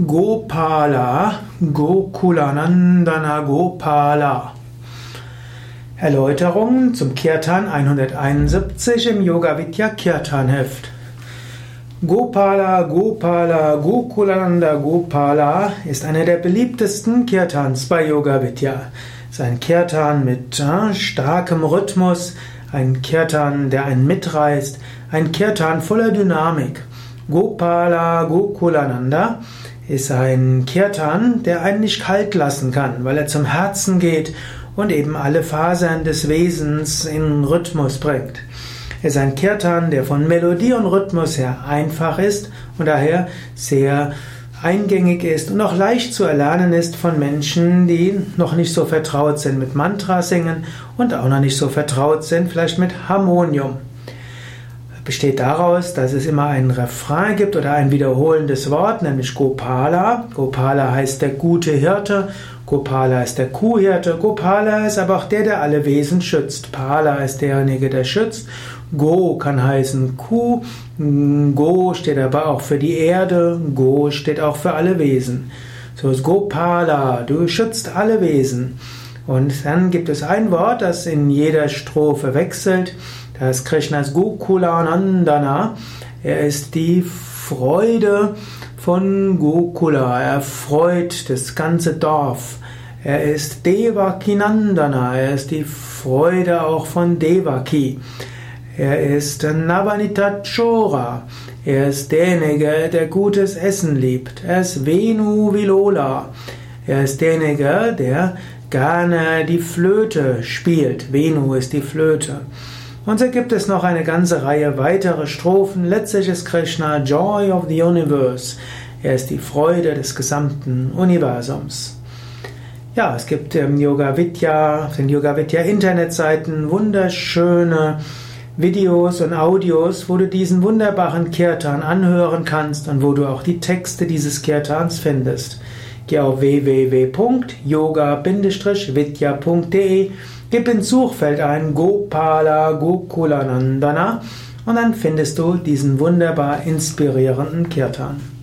Gopala, Gokulanandana Gopala. Erläuterung zum Kirtan 171 im Yoga Vidya Kirtan Heft. Gopala, Gopala, Gokulananda Gopala ist einer der beliebtesten Kirtans bei Yoga Vidya. Sein Kirtan mit äh, starkem Rhythmus, ein Kirtan, der einen mitreißt, ein Kirtan voller Dynamik. Gopala, Gokulananda ist ein Kirtan, der einen nicht kalt lassen kann, weil er zum Herzen geht und eben alle Fasern des Wesens in Rhythmus bringt. Er ist ein Kirtan, der von Melodie und Rhythmus her einfach ist und daher sehr eingängig ist und auch leicht zu erlernen ist von Menschen, die noch nicht so vertraut sind mit Mantra singen und auch noch nicht so vertraut sind vielleicht mit Harmonium besteht daraus, dass es immer einen Refrain gibt oder ein wiederholendes Wort, nämlich Gopala. Gopala heißt der gute Hirte, Gopala ist der Kuhhirte, Gopala ist aber auch der, der alle Wesen schützt. Pala ist derjenige, der schützt. Go kann heißen Kuh, Go steht aber auch für die Erde, Go steht auch für alle Wesen. So ist Gopala, du schützt alle Wesen. Und dann gibt es ein Wort, das in jeder Strophe wechselt. Das Krishnas Gokulanandana. Er ist die Freude von Gokula. Er freut das ganze Dorf. Er ist Devakinandana. Er ist die Freude auch von Devaki. Er ist Navanita Chora. Er ist derjenige, der gutes Essen liebt. Er ist Venu Vilola. Er ist derjenige, der gerne die Flöte spielt. Venu ist die Flöte. Und so gibt es noch eine ganze Reihe weitere Strophen. Letztlich ist Krishna Joy of the Universe. Er ist die Freude des gesamten Universums. Ja, es gibt im Yoga Vidya, auf den Yoga Vidya Internetseiten wunderschöne Videos und Audios, wo du diesen wunderbaren Kirtan anhören kannst und wo du auch die Texte dieses Kirtans findest. Geh auf www.yoga-vidya.de Gib ins Suchfeld ein Gopala Gokulanandana und dann findest du diesen wunderbar inspirierenden Kirtan.